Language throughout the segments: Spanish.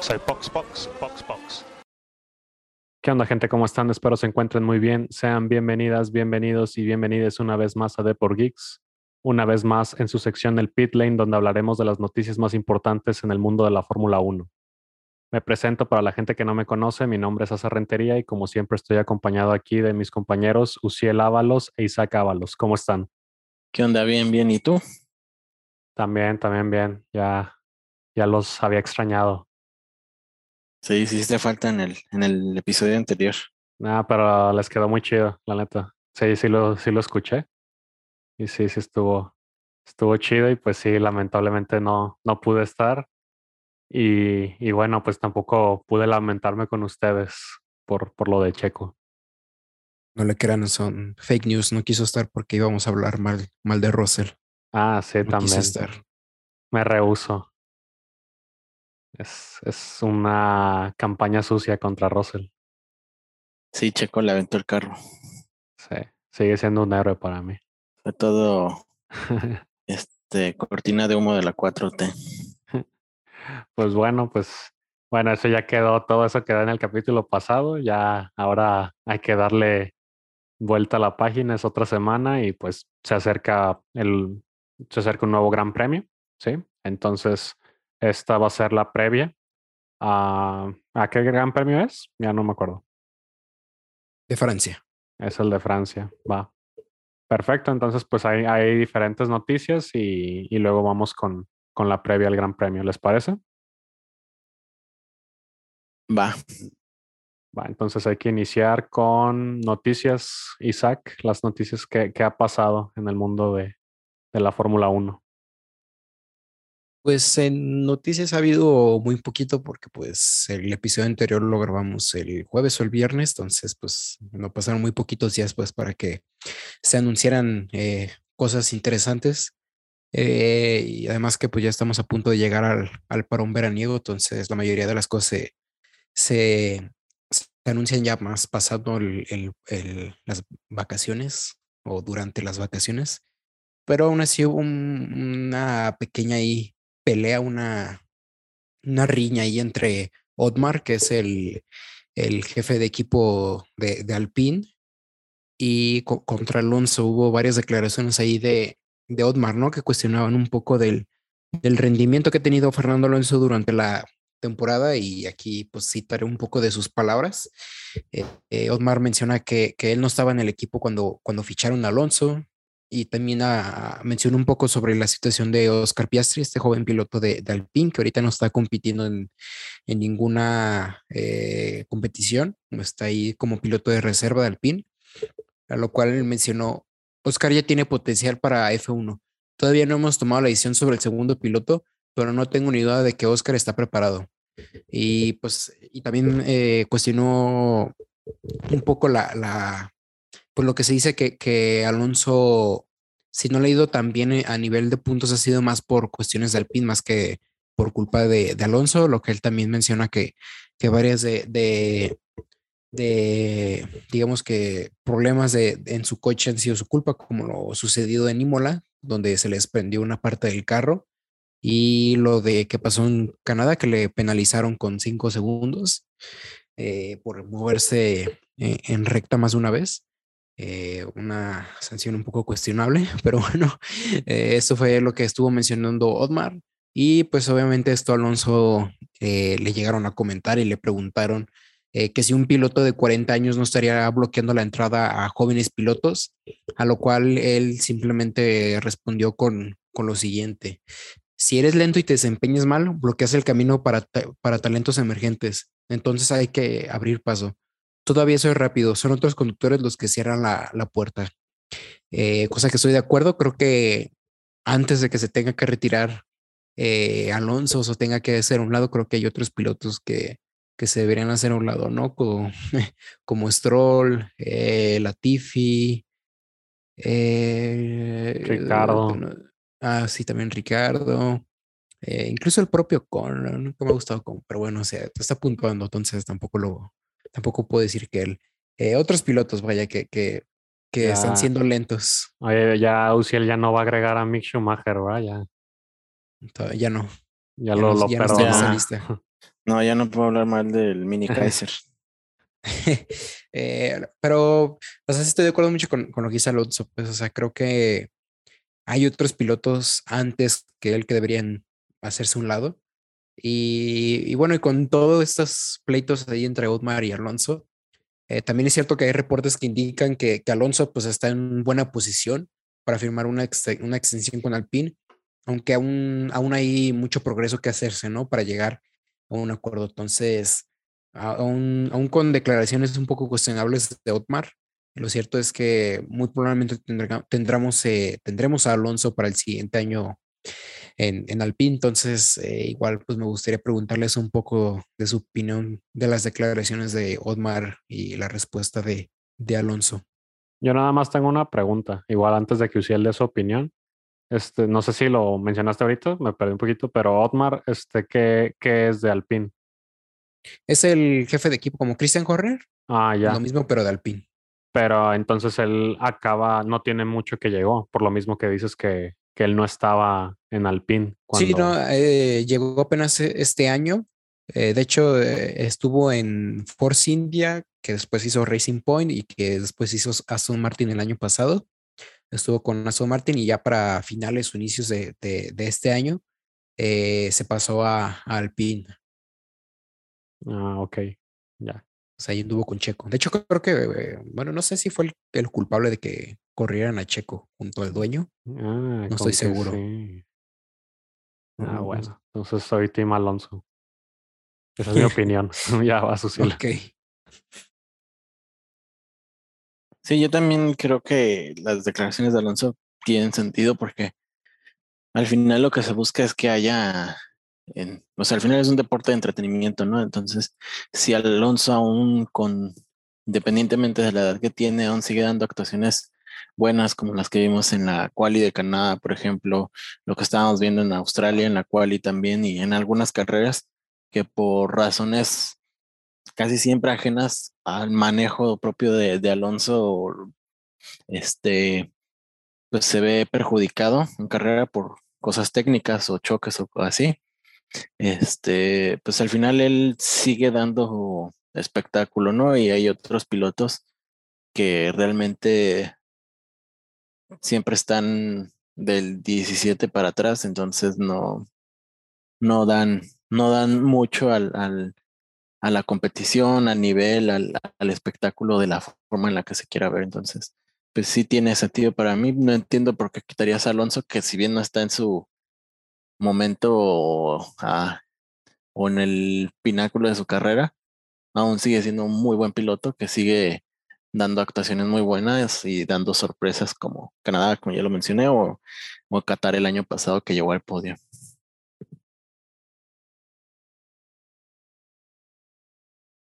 Soy Pox Pox, Pox Pox. ¿Qué onda, gente? ¿Cómo están? Espero se encuentren muy bien. Sean bienvenidas, bienvenidos y bienvenidas una vez más a Deport Geeks. Una vez más en su sección del Pit Lane, donde hablaremos de las noticias más importantes en el mundo de la Fórmula 1. Me presento para la gente que no me conoce. Mi nombre es Asa Rentería y, como siempre, estoy acompañado aquí de mis compañeros Uciel Ábalos e Isaac Ábalos. ¿Cómo están? ¿Qué onda? Bien, bien. ¿Y tú? También, también bien. Ya, ya los había extrañado. Sí, sí, te falta en el, en el episodio anterior. Nada, pero les quedó muy chido, la neta. Sí, sí lo, sí lo escuché. Y sí, sí estuvo, estuvo chido y pues sí, lamentablemente no, no pude estar. Y, y bueno, pues tampoco pude lamentarme con ustedes por, por lo de Checo. No le crean, son fake news. No quiso estar porque íbamos a hablar mal, mal de Russell. Ah, sí, No quiso también. estar. Me rehuso. Es, es una campaña sucia contra Russell. Sí, Checo le aventó el carro. Sí, sigue siendo un héroe para mí. Fue todo este cortina de humo de la 4T. Pues bueno, pues bueno, eso ya quedó, todo eso quedó en el capítulo pasado, ya ahora hay que darle vuelta a la página, es otra semana y pues se acerca el, se acerca un nuevo gran premio, ¿sí? Entonces, esta va a ser la previa. a ¿A qué gran premio es? Ya no me acuerdo. De Francia. Es el de Francia, va. Perfecto, entonces pues hay, hay diferentes noticias y, y luego vamos con, con la previa al Gran Premio, ¿les parece? Va. Va, entonces hay que iniciar con noticias, Isaac, las noticias que, que ha pasado en el mundo de, de la Fórmula 1. Pues en noticias ha habido muy poquito porque pues el episodio anterior lo grabamos el jueves o el viernes, entonces pues no pasaron muy poquitos días pues para que se anunciaran eh, cosas interesantes. Eh, y además que pues ya estamos a punto de llegar al, al parón veraniego, entonces la mayoría de las cosas se, se, se anuncian ya más pasando el- el- el- las vacaciones o durante las vacaciones. Pero aún así hubo un- una pequeña ahí pelea, una, una riña ahí entre Otmar, que es el, el jefe de equipo de, de Alpine, y co- contra Alonso hubo varias declaraciones ahí de, de Otmar, ¿no? Que cuestionaban un poco del, del rendimiento que ha tenido Fernando Alonso durante la temporada y aquí pues citaré un poco de sus palabras. Eh, eh, Otmar menciona que, que él no estaba en el equipo cuando, cuando ficharon a Alonso y también ah, mencionó un poco sobre la situación de Oscar Piastri, este joven piloto de, de Alpine que ahorita no está compitiendo en, en ninguna eh, competición, está ahí como piloto de reserva de Alpine, a lo cual mencionó, Oscar ya tiene potencial para F1. Todavía no hemos tomado la decisión sobre el segundo piloto, pero no tengo ni duda de que Oscar está preparado. Y pues, y también eh, cuestionó un poco la, la, pues lo que se dice que, que Alonso, si no le ha ido tan bien eh, a nivel de puntos, ha sido más por cuestiones de Alpine, más que por culpa de, Alonso, lo que él también menciona que, que varias de, de, de, digamos que problemas de, en su coche han sido su culpa, como lo sucedido en Imola, donde se les prendió una parte del carro, y lo de que pasó en Canadá, que le penalizaron con cinco segundos eh, por moverse eh, en recta más de una vez. Eh, una sanción un poco cuestionable, pero bueno, eh, eso fue lo que estuvo mencionando Otmar. Y pues obviamente esto Alonso eh, le llegaron a comentar y le preguntaron eh, que si un piloto de 40 años no estaría bloqueando la entrada a jóvenes pilotos, a lo cual él simplemente respondió con, con lo siguiente. Si eres lento y te desempeñas mal, bloqueas el camino para, para talentos emergentes. Entonces hay que abrir paso. Todavía soy rápido, son otros conductores los que cierran la, la puerta. Eh, cosa que estoy de acuerdo, creo que antes de que se tenga que retirar eh, Alonso o tenga que hacer a un lado, creo que hay otros pilotos que, que se deberían hacer a un lado, ¿no? Como, como Stroll, eh, Latifi, eh, Ricardo. Ah, sí, también Ricardo. eh, incluso el propio Con, nunca me ha gustado Con, pero bueno, o sea, está puntuando, entonces tampoco lo, tampoco puedo decir que él. Eh, otros pilotos, vaya, que, que, que Ya. están siendo lentos. Oye, ya Uciel ya no va a agregar a Mick Schumacher, ¿verdad? Ya, Ya no. ya, Ya lo, no- lo ya no está en perdonó. esa lista. No, ya no puedo hablar mal del Mini Kaiser. Eh, pero, o sea, sí estoy de acuerdo mucho con, con lo que dice Alonso. Pues, o sea, creo que hay otros pilotos antes que él que deberían hacerse un lado. Y, y bueno, y con todos estos pleitos ahí entre Otmar y Alonso, eh, también es cierto que hay reportes que indican que, que, Alonso pues está en buena posición para firmar una, ex, una extensión con Alpine, aunque aún, aún hay mucho progreso que hacerse, ¿no? Para llegar a un acuerdo. Entonces, aún, aún con declaraciones un poco cuestionables de Otmar, lo cierto es que muy probablemente tendremos, eh, tendremos a Alonso para el siguiente año en, en Alpine. Entonces, eh, igual, pues me gustaría preguntarles un poco de su opinión de las declaraciones de Otmar y la respuesta de, de Alonso. Yo nada más tengo una pregunta, igual antes de que Uciel dé su opinión. Este, no sé si lo mencionaste ahorita, me perdí un poquito, pero Otmar, este, ¿qué, qué es de Alpine? Es el jefe de equipo como Christian Horner. Ah, ya. Lo mismo, pero de Alpine. Pero entonces él acaba, no tiene mucho que llegó, por lo mismo que dices que, que él no estaba en Alpine. Cuando... Sí, no, eh, llegó apenas este año. Eh, de hecho, eh, estuvo en Force India, que después hizo Racing Point y que después hizo Aston Martin el año pasado. Estuvo con Aston Martin y ya para finales o inicios de, de, de este año se pasó a, a Alpine. Ah, ok, ya. O sea, ahí anduvo con Checo. De hecho, creo que, eh, bueno, no sé si fue el, el, culpable de que corrieran a Checo junto al dueño. Ah, no estoy seguro. Sí. Ah, bueno. Entonces soy Tim Alonso. Esa es mi opinión. ya va a suceder. Ok. Sí, yo también creo que las declaraciones de Alonso tienen sentido porque al final lo que se busca es que haya en, o sea, al final es un deporte de entretenimiento, ¿no? Entonces, si Alonso aún con, independientemente de la edad que tiene, aún sigue dando actuaciones buenas como las que vimos en la quali de Canadá, por ejemplo, lo que estábamos viendo en Australia, en la quali también y en algunas carreras que por razones casi siempre ajenas al manejo propio de, de Alonso, este, pues se ve perjudicado en carrera por cosas técnicas o choques o así este, pues al final él sigue dando espectáculo, ¿no? Y hay otros pilotos que realmente siempre están del 17 para atrás, entonces no, no dan, no dan mucho al, al, a la competición, al nivel, al, al espectáculo de la forma en la que se quiera ver. Entonces, pues sí tiene sentido para mí. No entiendo por qué quitarías a Alonso, que si bien no está en su momento ah, o en el pináculo de su carrera, aún sigue siendo un muy buen piloto que sigue dando actuaciones muy buenas y dando sorpresas como Canadá, como ya lo mencioné, o, o Qatar el año pasado que llegó al podio.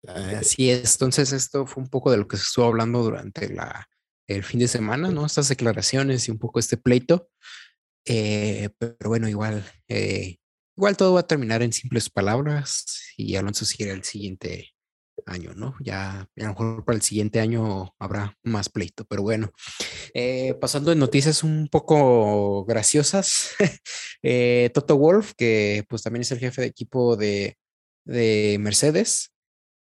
Así es, entonces esto fue un poco de lo que se estuvo hablando durante la, el fin de semana, ¿no? Estas declaraciones y un poco este pleito. Eh, pero bueno, igual, eh, igual todo va a terminar en simples palabras y Alonso seguirá el siguiente año, ¿no? Ya a lo mejor para el siguiente año habrá más pleito, pero bueno. Eh, pasando en noticias un poco graciosas, eh, Toto Wolf, que pues también es el jefe de equipo de, de Mercedes,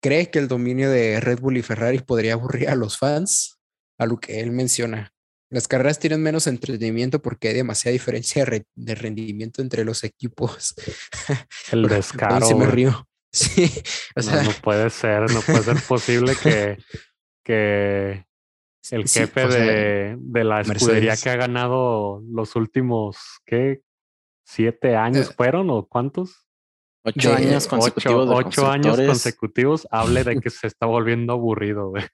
cree que el dominio de Red Bull y Ferrari podría aburrir a los fans, a lo que él menciona. Las carreras tienen menos entretenimiento porque hay demasiada diferencia de rendimiento entre los equipos. El descaro. Se me río. Sí, o sea, no, no, puede ser, no puede ser posible que, que el sí, jefe o sea, de, de, la escudería Mercedes. que ha ganado los últimos, ¿qué? ¿Siete años Eh, fueron o cuántos? Ocho De- años consecutivos ocho años consecutivos, hable de que se está volviendo aburrido, güey.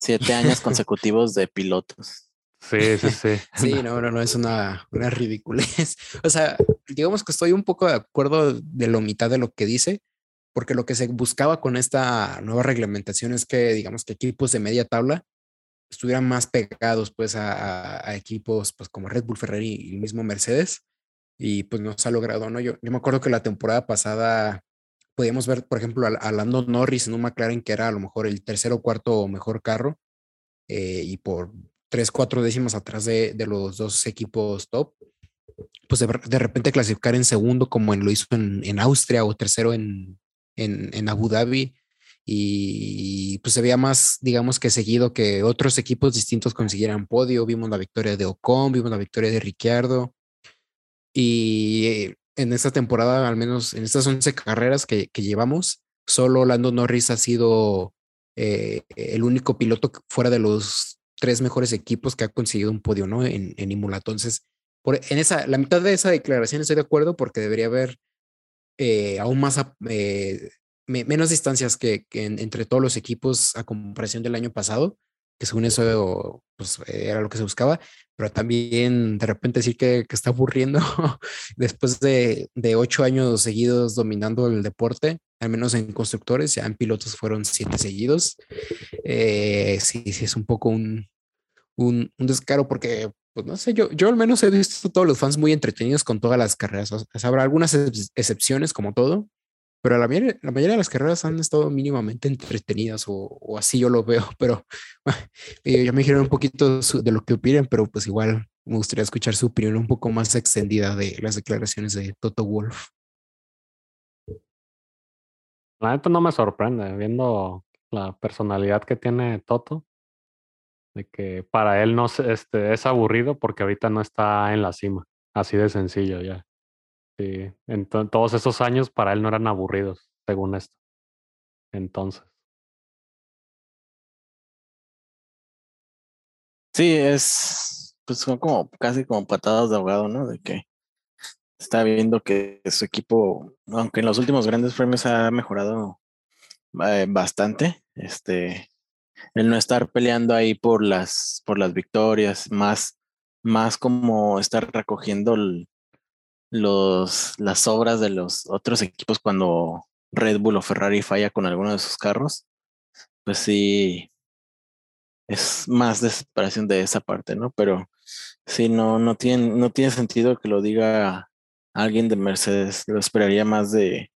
siete años consecutivos de pilotos. Sí, sí, sí. Sí, no, no, no, es una, una ridiculez. O sea, digamos que estoy un poco de acuerdo de la mitad de lo que dice, porque lo que se buscaba con esta nueva reglamentación es que, digamos, que equipos de media tabla estuvieran más pegados, pues, a, a- equipos, pues, como Red Bull, Ferrari y el mismo Mercedes, y pues no se ha logrado, ¿no? Yo, yo me acuerdo que la temporada pasada podíamos ver, por ejemplo, a, a Lando Norris en un McLaren que era a lo mejor el tercero o cuarto mejor carro, eh, y por tres, cuatro décimas atrás de, de los dos equipos top, pues de, de repente clasificar en segundo como en, lo hizo en, en Austria o tercero en, en, en Abu Dhabi y pues se veía más, digamos que seguido que otros equipos distintos consiguieran podio. Vimos la victoria de Ocon, vimos la victoria de Ricciardo. Y en esta temporada, al menos en estas 11 carreras que, que llevamos, solo Lando Norris ha sido eh, el único piloto fuera de los tres mejores equipos que ha conseguido un podio, ¿no? En, en Imola. Entonces, por, en esa, la mitad de esa declaración estoy de acuerdo porque debería haber eh, aún más eh, menos distancias que, entre todos los equipos a comparación del año pasado, que según eso pues, era lo que se buscaba, pero también de repente decir que, está aburriendo después de, ocho años seguidos dominando el deporte, al menos en constructores, ya en pilotos fueron siete seguidos. Eh, sí, sí, es un poco un, un, descaro porque, pues no sé, yo, yo al menos he visto todos los fans muy entretenidos con todas las carreras. habrá algunas excepciones como todo, pero la mayoría, de las carreras han estado mínimamente entretenidas o, así yo lo veo, pero ya me dijeron un poquito de lo que opinen, pero pues igual me gustaría escuchar su opinión un poco más extendida de las declaraciones de Toto Wolf. La neta no me sorprende, viendo la personalidad que tiene Toto, de que para él no este, es aburrido porque ahorita no está en la cima, así de sencillo ya. Sí, en todos esos años para él no eran aburridos, según esto. Entonces. Sí, es, pues son como casi como patadas de ahogado, ¿no? De que está viendo que su equipo, aunque en los últimos grandes premios ha mejorado eh, bastante, este, el no estar peleando ahí por las, por las victorias, más, más como estar recogiendo los, las obras de los otros equipos cuando Red Bull o Ferrari falla con alguno de sus carros, pues sí, es más desesperación de esa parte, ¿no? Pero sí, no, no, tiene, no tiene sentido que lo diga alguien de Mercedes, lo esperaría más de,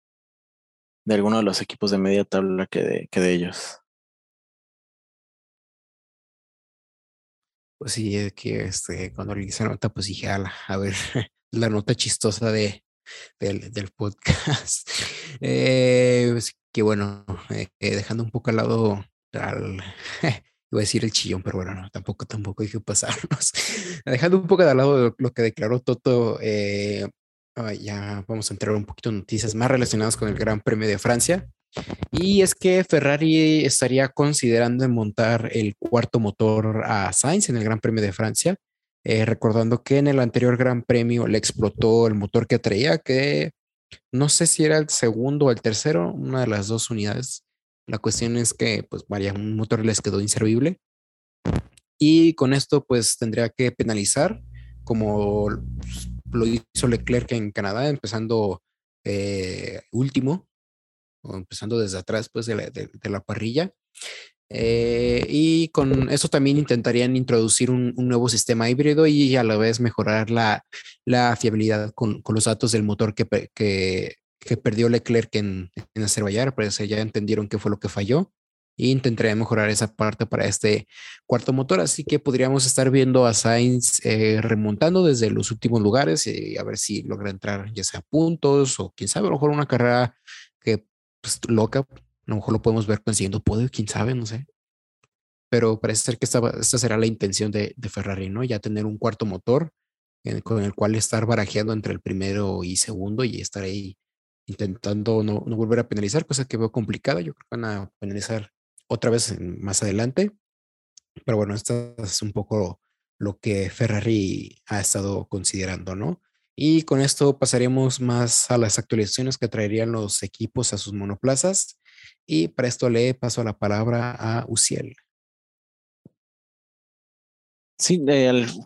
de alguno de los equipos de media tabla que de, que de ellos. Pues sí, es que este, cuando le hice nota, pues dije, a ver, la nota chistosa de, del, del podcast. Eh, pues, que bueno, eh, eh, dejando un poco al lado al, iba a decir el chillón, pero bueno, no, tampoco, tampoco hay que pasarnos. Dejando un poco de lado lo, que declaró Toto, ya vamos a entrar un poquito en noticias más relacionadas con el Gran Premio de Francia. Y es que Ferrari estaría considerando montar el cuarto motor a Sainz en el Gran Premio de Francia. Eh, recordando que en el anterior Gran Premio le explotó el motor que traía, que no sé si era el segundo o el tercero, una de las dos unidades. La cuestión es que, pues, vaya, un motor les quedó inservible. Y con esto, pues, tendría que penalizar, como lo hizo Leclerc en Canadá, empezando eh, último, o empezando desde atrás, pues, de la parrilla. Eh, y con eso también intentarían introducir un, nuevo sistema híbrido y a la vez mejorar la, la fiabilidad con, los datos del motor que, que, que perdió Leclerc en, en Azerbaiyán. Parece ya entendieron qué fue lo que falló e intentaría mejorar esa parte para este cuarto motor. Así que podríamos estar viendo a Sainz eh, remontando desde los últimos lugares y a ver si logra entrar ya sea puntos o quién sabe, a lo mejor una carrera que pues, loca a lo mejor lo podemos ver consiguiendo poder, quién sabe, no sé. Pero parece ser que esta, esta será la intención de, de, Ferrari, ¿no? Ya tener un cuarto motor con el cual estar barajeando entre el primero y segundo y estar ahí intentando no, no volver a penalizar, cosa que veo complicada. Yo creo que van a penalizar otra vez más adelante. Pero bueno, esto es un poco lo que Ferrari ha estado considerando, ¿no? Y con esto pasaremos más a las actualizaciones que traerían los equipos a sus monoplazas. Y para esto le paso la palabra a Uciel. Sí,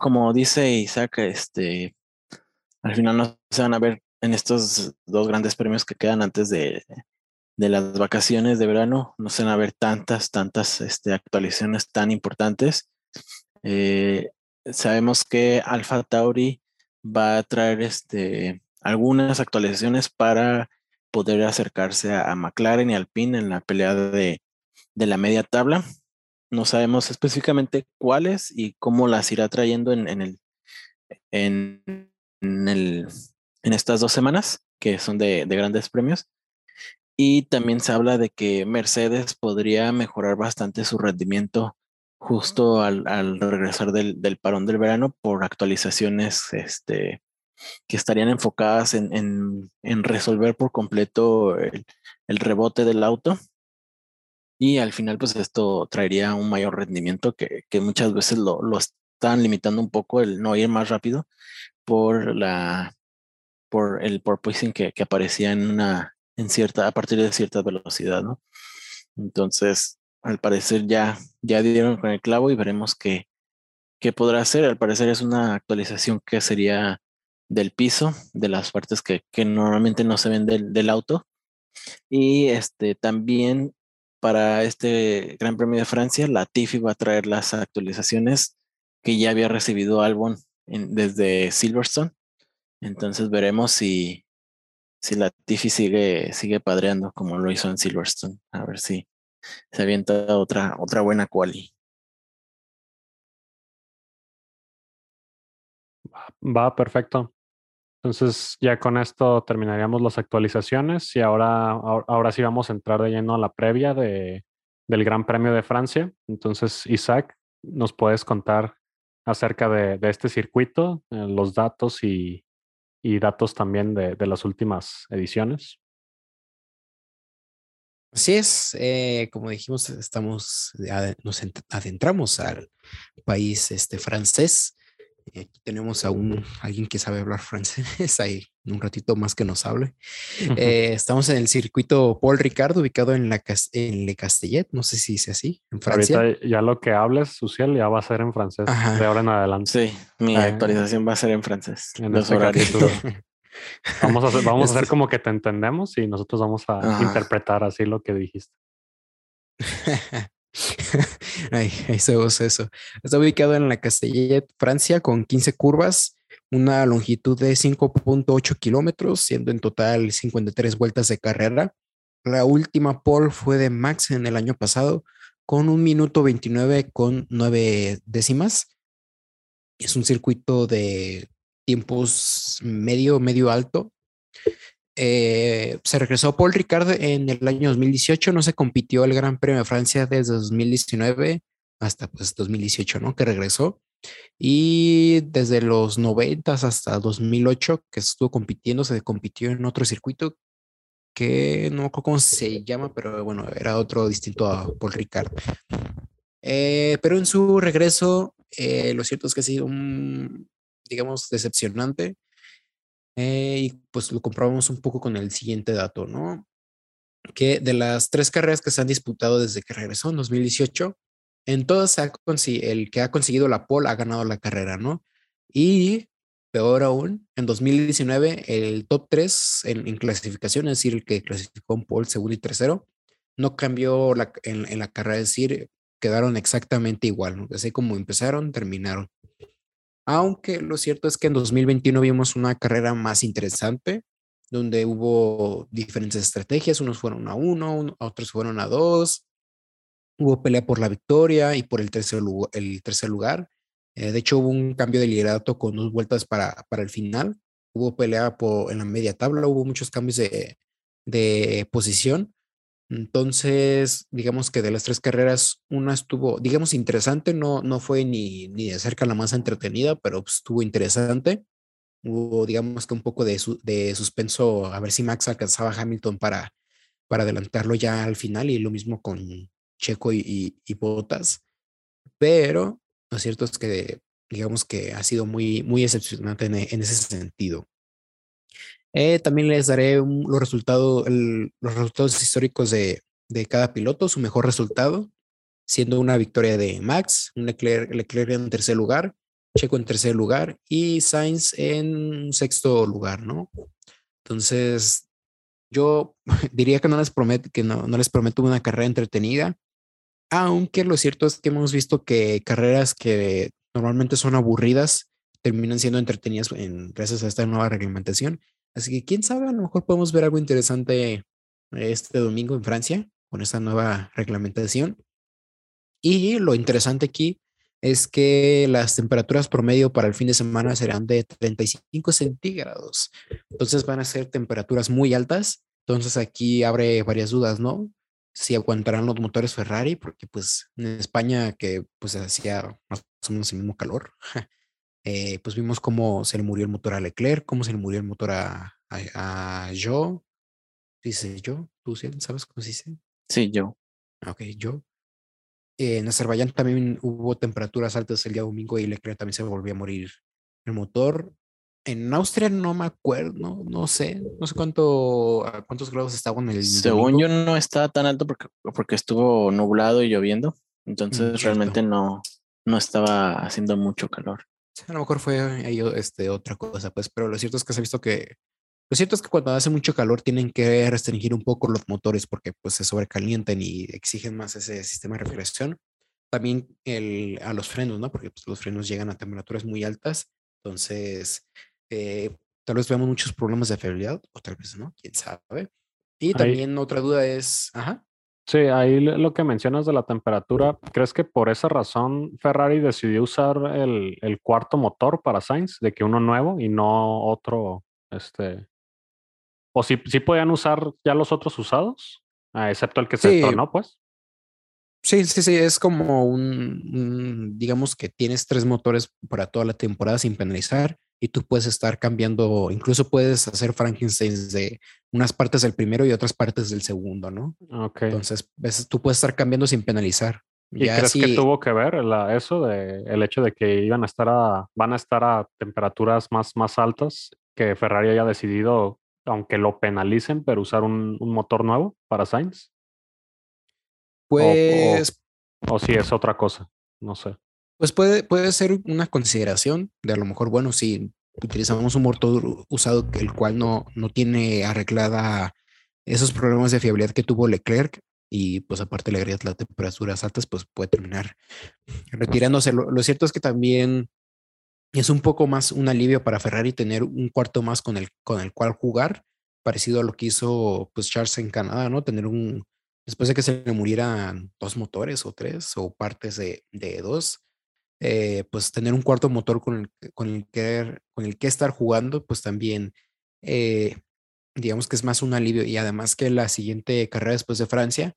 como dice Isaac, este, al final no se van a ver en estos dos grandes premios que quedan antes de, las vacaciones de verano, no se van a ver tantas, tantas este, actualizaciones tan importantes. Eh, sabemos que Alpha Tauri va a traer este, algunas actualizaciones para poder acercarse a, McLaren y Alpine en la pelea de, la media tabla. No sabemos específicamente cuáles y cómo las irá trayendo en, en, el, en estas dos semanas, que son de, grandes premios. Y también se habla de que Mercedes podría mejorar bastante su rendimiento justo al, regresar del, parón del verano por actualizaciones este, que estarían enfocadas en, resolver por completo el, rebote del auto. Y al final, pues esto traería un mayor rendimiento que, muchas veces lo, lo, están limitando un poco el no ir más rápido por la por el porpoising que, que aparecía en una en cierta a partir de cierta velocidad, ¿no? Entonces, al parecer ya ya dieron con el clavo y veremos qué qué podrá hacer. Al parecer es una actualización que sería del piso, de las partes que, que normalmente no se ven del, auto. Y este también para este Gran Premio de Francia, la Tiffy va a traer las actualizaciones que ya había recibido Albon desde Silverstone. Entonces veremos si, si la Tiffy sigue, sigue padreando como lo hizo en Silverstone. A ver si se avienta otra, otra buena quali. Va, perfecto. Entonces ya con esto terminaríamos las actualizaciones y ahora, ahora, sí vamos a entrar de lleno a la previa de, del Gran Premio de Francia. Entonces, Isaac, ¿nos puedes contar acerca de, este circuito, eh, los datos y, datos también de, las últimas ediciones. Así es, eh, como dijimos, estamos, nos adentramos al país este, francés aquí tenemos a un, alguien que sabe hablar francés, ahí un ratito más que nos hable. Eh, estamos en el circuito Paul Ricard, ubicado en, la, en Le Castellet, no sé si es así, en Francia. Ahorita ya lo que hables, Suciel, ya va a ser en francés de ahora en adelante. Sí, mi ah, actualización va a ser en francés. En los este horarios. vamos a hacer, vamos a hacer como que te entendemos y nosotros vamos a interpretar así lo que dijiste. Ay, eso eso. Está ubicado en la Castellet, Francia, con 15 curvas, una longitud de 5.8 kilómetros, siendo en total 53 vueltas de carrera. La última pole fue de Max en el año pasado, con un minuto 29 con 9 décimas. Es un circuito de tiempos medio, medio alto, eh, se regresó Paul Ricard en el año 2018, no se compitió el Gran Premio de Francia desde 2019 hasta pues 2018, ¿no? Que regresó. Y desde los 90 hasta 2008 que estuvo compitiendo, se compitió en otro circuito que no recuerdo cómo se llama, pero bueno, era otro distinto a Paul Ricard. Eh, pero en su regreso, eh, lo cierto es que ha sido un, digamos, decepcionante. Eh, y pues lo comprobamos un poco con el siguiente dato, ¿no? Que de las tres carreras que se han disputado desde que regresó en 2018, en todas el que ha conseguido la pole ha ganado la carrera, ¿no? Y peor aún, en 2019 el top 3 en, clasificación, es decir, el que clasificó en pole segundo y tercero, no cambió la, en, la carrera, es decir, quedaron exactamente igual, ¿no? Así como empezaron, terminaron. Aunque lo cierto es que en 2021 vimos una carrera más interesante, donde hubo diferentes estrategias, unos fueron a uno, otros fueron a dos, hubo pelea por la victoria y por el tercer, lugar. Eh, de hecho, hubo un cambio de liderato con dos vueltas para, para el final, hubo pelea por, en la media tabla, hubo muchos cambios de, de posición entonces, digamos que de las tres carreras, una estuvo, digamos, interesante, no, no fue ni, ni de cerca la más entretenida, pero estuvo interesante. Hubo, digamos que un poco de, de suspenso a ver si Max alcanzaba a Hamilton para, para adelantarlo ya al final y lo mismo con Checo y, y, Botas. Pero lo cierto es que, digamos que ha sido muy, muy decepcionante en, en ese sentido. Eh, también les daré los, resultados, los resultados históricos de, cada piloto, su mejor resultado, siendo una victoria de Max, Leclerc, Leclerc en tercer lugar, Checo en tercer lugar y Sainz en sexto lugar, ¿no? Entonces, yo diría que no les prometo, que no, no les prometo una carrera entretenida, aunque lo cierto es que hemos visto que carreras que normalmente son aburridas terminan siendo entretenidas en, gracias a esta nueva reglamentación. Así que quién sabe, a lo mejor podemos ver algo interesante este domingo en Francia con esta nueva reglamentación. Y lo interesante aquí es que las temperaturas promedio para el fin de semana serán de 35 centígrados. Entonces van a ser temperaturas muy altas Entonces aquí abre varias dudas, ¿no? Si aguantarán los motores Ferrari, porque pues en España que pues hacía más o menos el mismo calor, eh, pues vimos cómo se le murió el motor a Leclerc, cómo se le murió el motor a, a, a Joe. Dice yo, tú sabes cómo se dice. Sí, yo. Ok, yo. en Azerbaiyán también hubo temperaturas altas el día domingo y Leclerc también se volvió a morir el motor. En Austria no me acuerdo, no, no sé, no sé cuánto, a cuántos grados estaba en el. Según yo no estaba tan alto porque, porque estuvo nublado y lloviendo, Mm, entonces realmente no, no estaba haciendo mucho calor. A lo mejor fue ahí este, otra cosa, pues, pero lo cierto es que se ha visto que, lo cierto es que cuando hace mucho calor tienen que restringir un poco los motores porque pues se sobrecalientan y exigen más ese sistema de refrigeración. También el, a los frenos, ¿no? Porque pues, los frenos llegan a temperaturas muy altas, entonces eh, tal vez veamos muchos problemas de fiabilidad, o tal vez no, quién sabe. Y Ahí- también otra duda es, ajá, Sí, ahí lo que mencionas de la temperatura, ¿crees que por esa razón Ferrari decidió usar el, el cuarto motor para Sainz, de que uno nuevo y no otro, este, o si, si podían usar ya los otros usados, Ah, excepto el que se Sí. tronó, pues? Sí, sí, sí, es como un, un- digamos que tienes tres motores para toda la temporada sin penalizar y tú puedes estar cambiando, incluso puedes hacer Frankenstein de unas partes del primero y otras partes del segundo, ¿no? Ok. Entonces, ves, tú puedes estar cambiando sin penalizar. ¿Y Ya crees que tuvo que ver la- eso de el hecho de que iban a estar a, van a estar a temperaturas más, más altas, que Ferrari haya decidido, aunque lo penalicen, pero usar un, un motor nuevo para Sainz? Pues, O si es otra cosa, no sé. Pues puede, puede ser una consideración de a lo mejor, bueno, si utilizamos un motor usado el cual no, no tiene arreglada esos problemas de fiabilidad que tuvo Leclerc y pues aparte le agregas las temperaturas altas, pues puede terminar retirándose. Lo, lo cierto es que también es un poco más un alivio para Ferrari tener un cuarto más con el, con el cual jugar, parecido a lo que hizo pues Charles en Canadá, ¿no? Tener un, después de que se le murieran dos motores o tres o partes de, de dos, eh, pues tener un cuarto motor con el, con el que con el que estar jugando, pues también eh, digamos que es más un alivio y además que la siguiente carrera después de Francia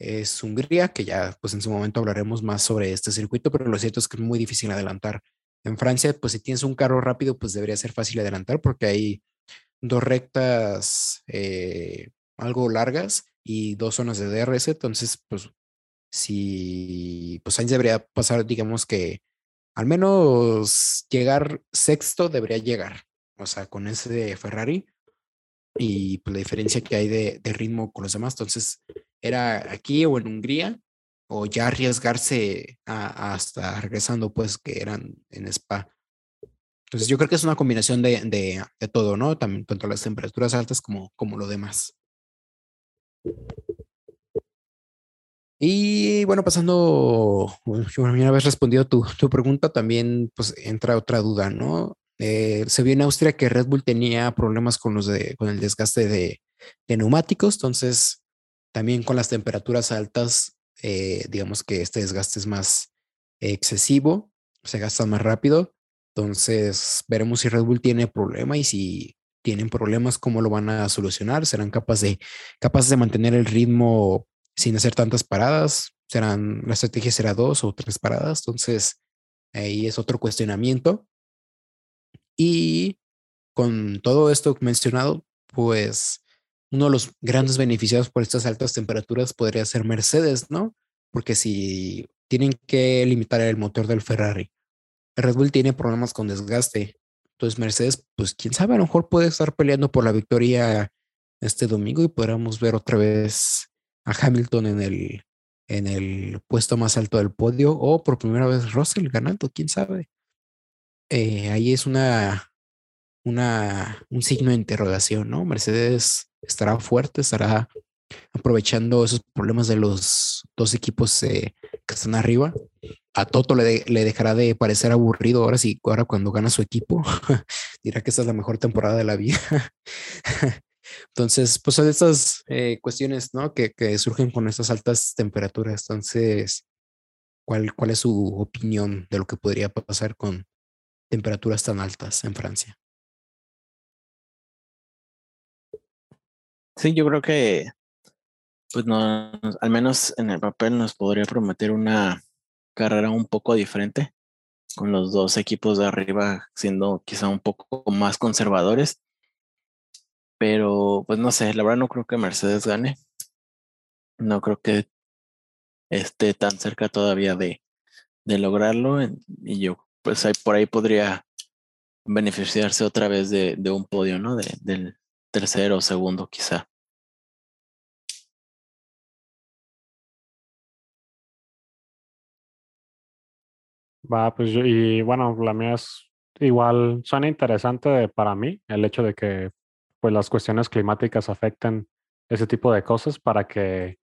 es Hungría, que ya pues en su momento hablaremos más sobre este circuito, pero lo cierto es que es muy difícil adelantar. En Francia, pues si tienes un carro rápido, pues debería ser fácil adelantar porque hay dos rectas eh, algo largas y dos zonas de DRS, entonces pues si pues Sainz debería pasar, digamos que al menos llegar sexto debería llegar, o sea, con ese Ferrari y pues, la diferencia que hay de, de ritmo con los demás. Entonces, era aquí o en Hungría o ya arriesgarse a- hasta regresando, pues que eran en Spa. Entonces, yo creo que es una combinación de, de, de todo, ¿no? También tanto las temperaturas altas como, como lo demás. Y bueno, pasando, una vez respondido tu, tu pregunta, también pues entra otra duda, ¿no? Eh, se vio en Austria que Red Bull tenía problemas con los de, con el desgaste de, de neumáticos, entonces también con las temperaturas altas, eh, digamos que este desgaste es más excesivo, se gasta más rápido, entonces veremos si Red Bull tiene problema y si tienen problemas, cómo lo van a solucionar, serán capaces capaces de mantener el ritmo sin hacer tantas paradas, serán, la estrategia será dos o tres paradas, entonces ahí es otro cuestionamiento. Y con todo esto mencionado, pues uno de los grandes beneficiados por estas altas temperaturas podría ser Mercedes, ¿no? Porque si tienen que limitar el motor del Ferrari, Red Bull tiene problemas con desgaste. Entonces Mercedes, pues quién sabe, a lo mejor puede estar peleando por la victoria este domingo y podamos ver otra vez a Hamilton en el, en el puesto más alto del podio o por primera vez Russell ganando, quién sabe. Eh, ahí es una, una, un signo de interrogación, ¿no? Mercedes estará fuerte, estará aprovechando esos problemas de los dos equipos eh, que están arriba. A Toto le, le, dejará de parecer aburrido ahora sí, ahora cuando gana su equipo, dirá que esta es la mejor temporada de la vida. Entonces, pues son estas eh, cuestiones, ¿no? Que, que, surgen con estas altas temperaturas. Entonces, ¿cuál, ¿cuál es su opinión de lo que podría pasar con temperaturas tan altas en Francia? Sí, yo creo que, pues no, al menos en el papel nos podría prometer una carrera un poco diferente, con los dos equipos de arriba siendo quizá un poco más conservadores. Pero, pues no sé, la verdad no creo que Mercedes gane. No creo que esté tan cerca todavía de, de lograrlo. Y yo, pues ahí, por ahí podría beneficiarse otra vez de, de un podio, ¿no? De, del tercero o segundo, quizá. Va, pues yo, y bueno, la mía es igual, suena interesante para mí el hecho de que pues las cuestiones climáticas afecten ese tipo de cosas para que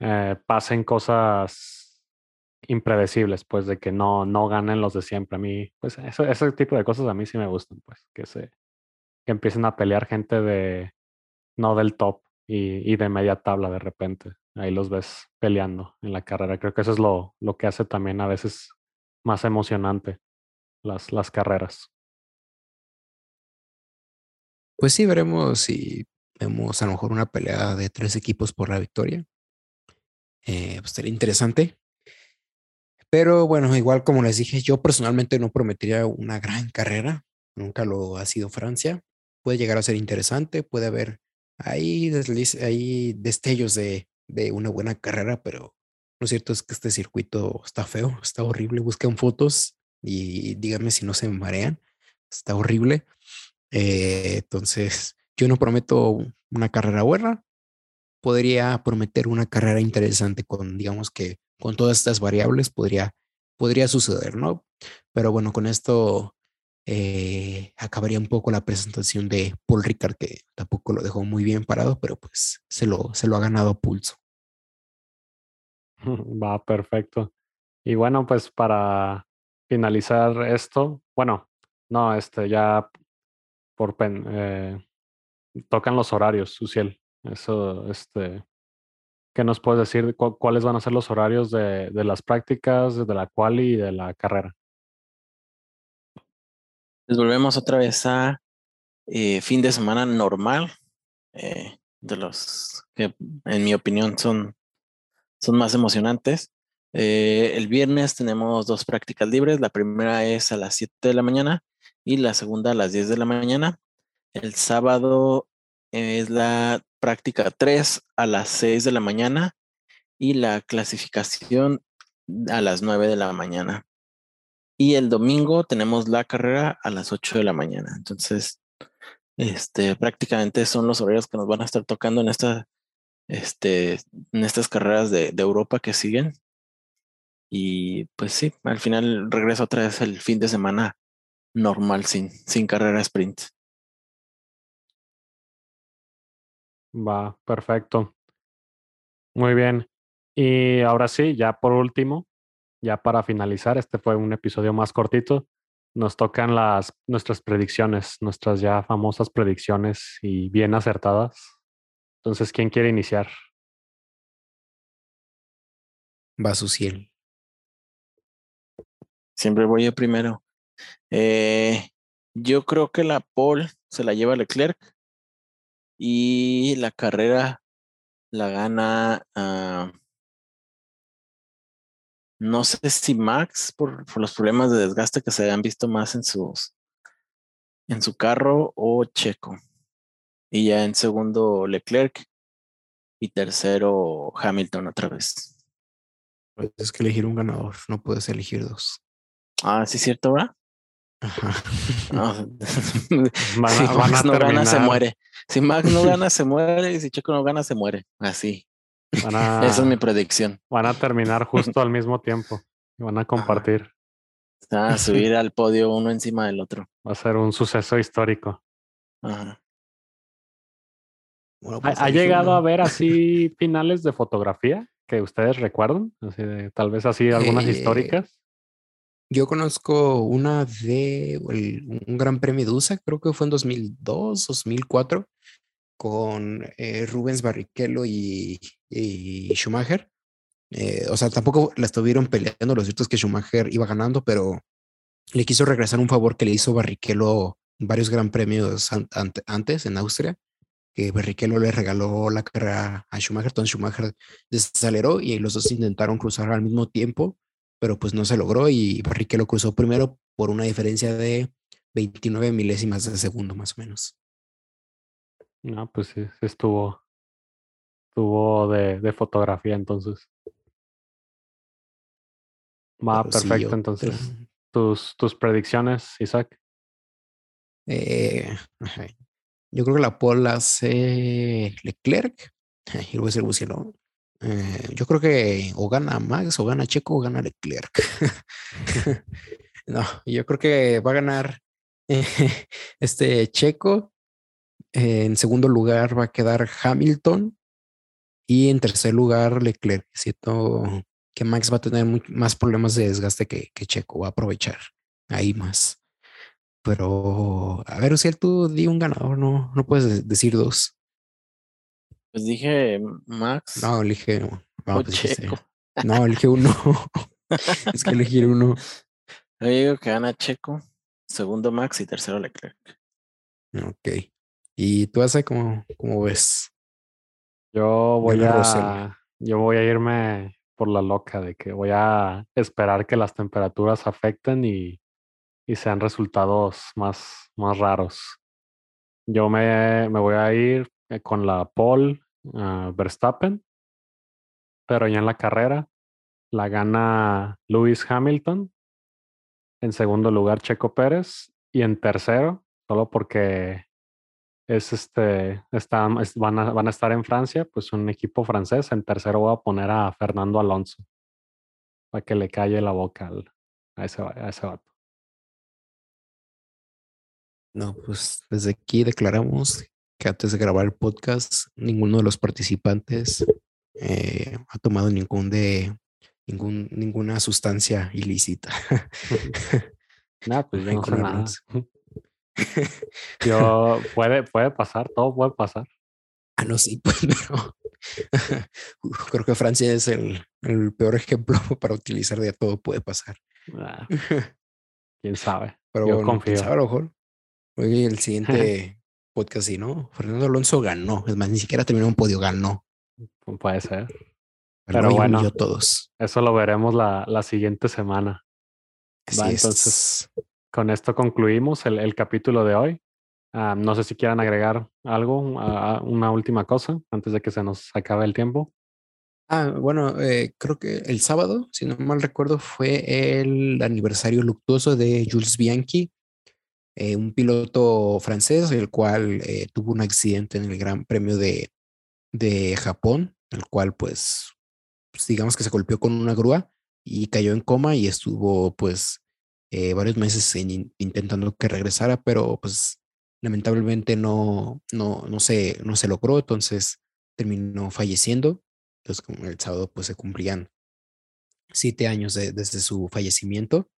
eh, pasen cosas impredecibles, pues de que no, no ganen los de siempre. A mí, pues ese tipo de cosas a mí sí me gustan, pues que se empiecen a pelear gente de no del top y, y de media tabla de repente. Ahí los ves peleando en la carrera. Creo que eso es lo, lo que hace también a veces más emocionante las, las carreras. Pues sí, veremos si vemos a lo mejor una pelea de tres equipos por la victoria. Eh, pues sería interesante. Pero bueno, igual como les dije, yo personalmente no prometería una gran carrera. Nunca lo ha sido Francia. Puede llegar a ser interesante, puede haber ahí, ahí destellos de, de una buena carrera, pero lo cierto es que este circuito está feo, está horrible. Busquen fotos y díganme si no se marean. Está horrible. Eh, entonces, yo no prometo una carrera buena. Podría prometer una carrera interesante con, digamos que con todas estas variables podría, podría suceder, ¿no? Pero bueno, con esto eh, acabaría un poco la presentación de Paul Ricard, que tampoco lo dejó muy bien parado, pero pues se lo, se lo ha ganado a pulso. Va, perfecto. Y bueno, pues para finalizar esto, bueno, no, este ya por pen, eh, tocan los horarios, Suciel. Eso, este, ¿qué nos puedes decir? ¿Cuáles van a ser los horarios de, de las prácticas, de la quali y de la carrera? Pues volvemos otra vez a eh, fin de semana normal, eh, de los que en mi opinión son son más emocionantes. Eh, el viernes tenemos dos prácticas libres. La primera es a las 7 de la mañana y la segunda a las 10 de la mañana. El sábado es la práctica 3 a las 6 de la mañana y la clasificación a las 9 de la mañana. Y el domingo tenemos la carrera a las 8 de la mañana. Entonces, este, prácticamente son los horarios que nos van a estar tocando en este, en estas carreras de Europa que siguen. Y pues sí, al final regreso otra vez el fin de semana normal, sin, sin carrera sprint. Va, perfecto. Muy bien. Y ahora sí, ya por último, ya para finalizar, este fue un episodio más cortito. Nos tocan las nuestras predicciones, nuestras ya famosas predicciones y bien acertadas entonces, ¿quién quiere iniciar? Va su cielo. Siempre voy yo primero. Eh, yo creo que la pole se la lleva Leclerc y la carrera la gana. Uh, no sé si Max por, por, los problemas de desgaste que se han visto más en sus en su carro o Checo. Y ya en segundo Leclerc. Y tercero Hamilton otra vez. Puedes que elegir un ganador, no puedes elegir dos. Ah, sí, cierto, ¿verdad? Ajá. No. si Max no gana, se muere. Si Max no gana, se muere. Y si Checo no gana, se muere. Así. A, Esa es mi predicción. Van a terminar justo al mismo tiempo. Y van a compartir. A subir al podio uno encima del otro. Va a ser un suceso histórico. Ajá. Bueno, pues ¿Ha, llegado a ver así finales de fotografía que ustedes recuerdan? Así de, tal vez así algunas eh, históricas. Yo conozco una de un Gran Premio de USA, creo que fue en 2002, 2004, con eh, Rubens Barrichello y, Schumacher. Eh, o sea, tampoco la estuvieron peleando, lo cierto es que Schumacher iba ganando, pero le quiso regresar un favor que le hizo Barrichello varios Gran Premios an antes en Austria que Barrichello le regaló la carrera a Schumacher, entonces Schumacher desaceleró y los dos intentaron cruzar al mismo tiempo, pero pues no se logró y Barrichello cruzó primero por una diferencia de 29 milésimas de segundo más o menos. No, pues sí, estuvo, estuvo de, de fotografía entonces. Va, perfecto, entonces. Tus, tus predicciones, Isaac. Eh, yo creo que la pole hace Leclerc. Y luego es el eh, yo creo que o gana Max, o gana Checo, o gana Leclerc. no, yo creo que va a ganar este Checo. en segundo lugar va a quedar Hamilton. Y en tercer lugar, Leclerc. Siento que Max va a tener más problemas de desgaste que, Checo. Va a aprovechar ahí más. Pero, a ver, si tú di un ganador, no, no puedes decir dos. Pues dije Max. No, elige. No, pues no elige uno. es que elegir uno. Yo digo que gana Checo, segundo Max y tercero Leclerc. Ok. ¿Y tú haces cómo, cómo ves? Yo voy a. Yo voy a irme por la loca de que voy a esperar que las temperaturas afecten y y sean resultados más, más raros. Yo me, me voy a ir eh, con la Paul Verstappen, pero ya en la carrera la gana Lewis Hamilton. En segundo lugar, Checo Pérez. Y en tercero, solo porque es este, está, van, a, van a estar en Francia, pues un equipo francés. En tercero voy a poner a Fernando Alonso para que le calle la boca a, ese, a ese vato. No, pues desde aquí declaramos que antes de grabar el podcast, ninguno de los participantes eh, ha tomado ningún de ningún, ninguna sustancia ilícita. no, pues no nada. yo puede, puede pasar, todo puede pasar. Ah, no, sí, pues, pero creo que Francia es el, el, peor ejemplo para utilizar de todo puede pasar. Ah, quién sabe. Pero yo confío. Quién sabe, a lo mejor Oye, el siguiente podcast, sí, ¿no? Fernando Alonso ganó. Es más, ni siquiera terminó un podio, ganó. Puede ser. Pero, bueno, todos. eso lo veremos la, la siguiente semana. Entonces, con esto concluimos el, el capítulo de hoy. No sé si quieran agregar algo, una última cosa antes de que se nos acabe el tiempo. Ah, bueno, eh, creo que el sábado, si no mal recuerdo, fue el aniversario luctuoso de Jules Bianchi, eh, un piloto francés, el cual eh, tuvo un accidente en el Gran Premio de, de Japón, el cual pues, digamos que se golpeó con una grúa y cayó en coma y estuvo pues eh, varios meses intentando que regresara, pero pues lamentablemente no, no, no, se, no se logró, entonces terminó falleciendo. Entonces, el sábado pues se cumplían siete años desde su fallecimiento.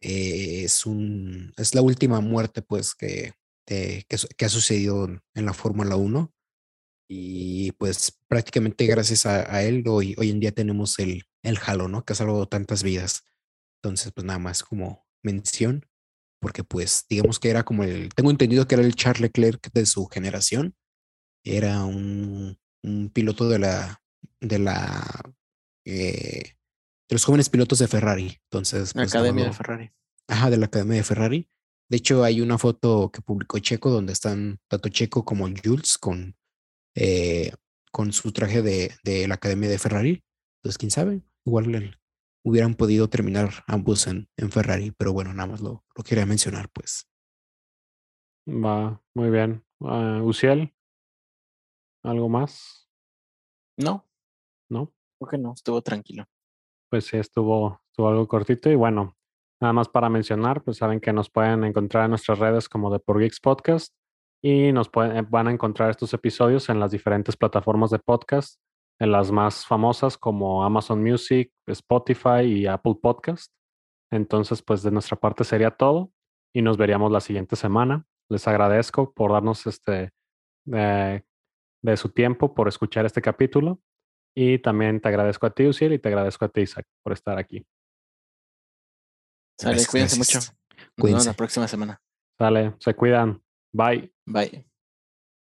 Eh, es, un, es la última muerte pues que, que, ha sucedido en la Fórmula 1 y pues prácticamente gracias a, él hoy, hoy en día tenemos el, el Halo, ¿no? Que ha salvado tantas vidas. Entonces pues nada más como mención, porque pues digamos que era como el, tengo entendido que era el Charles Leclerc de su generación, era un, un piloto de la, de la, eh, de los jóvenes pilotos de Ferrari. Entonces, la pues, Academia de Ferrari. Ajá, de la Academia de Ferrari. De hecho, hay una foto que publicó Checo donde están tanto Checo como Jules con, eh, con su traje de, de, la Academia de Ferrari. Entonces, quién sabe, igual hubieran podido terminar ambos en, en Ferrari, pero bueno, nada más lo, lo quería mencionar, pues. Va, muy bien. Uh, Uciel, ¿algo más? No. ¿No? Creo que no, estuvo tranquilo pues sí, estuvo, estuvo algo cortito y bueno, nada más para mencionar, pues saben que nos pueden encontrar en nuestras redes como de Por Geeks Podcast y nos pueden, eh, van a encontrar estos episodios en las diferentes plataformas de podcast, en las más famosas como Amazon Music, Spotify y Apple Podcast. Entonces, pues de nuestra parte sería todo y nos veríamos la siguiente semana. Les agradezco por darnos este de, de su tiempo, por escuchar este capítulo y también te agradezco a ti, Uciel, y te agradezco a ti, Isaac, por estar aquí. Sale, cuídense mucho. Nos vemos la próxima semana. Sale, se cuidan. Bye. Bye.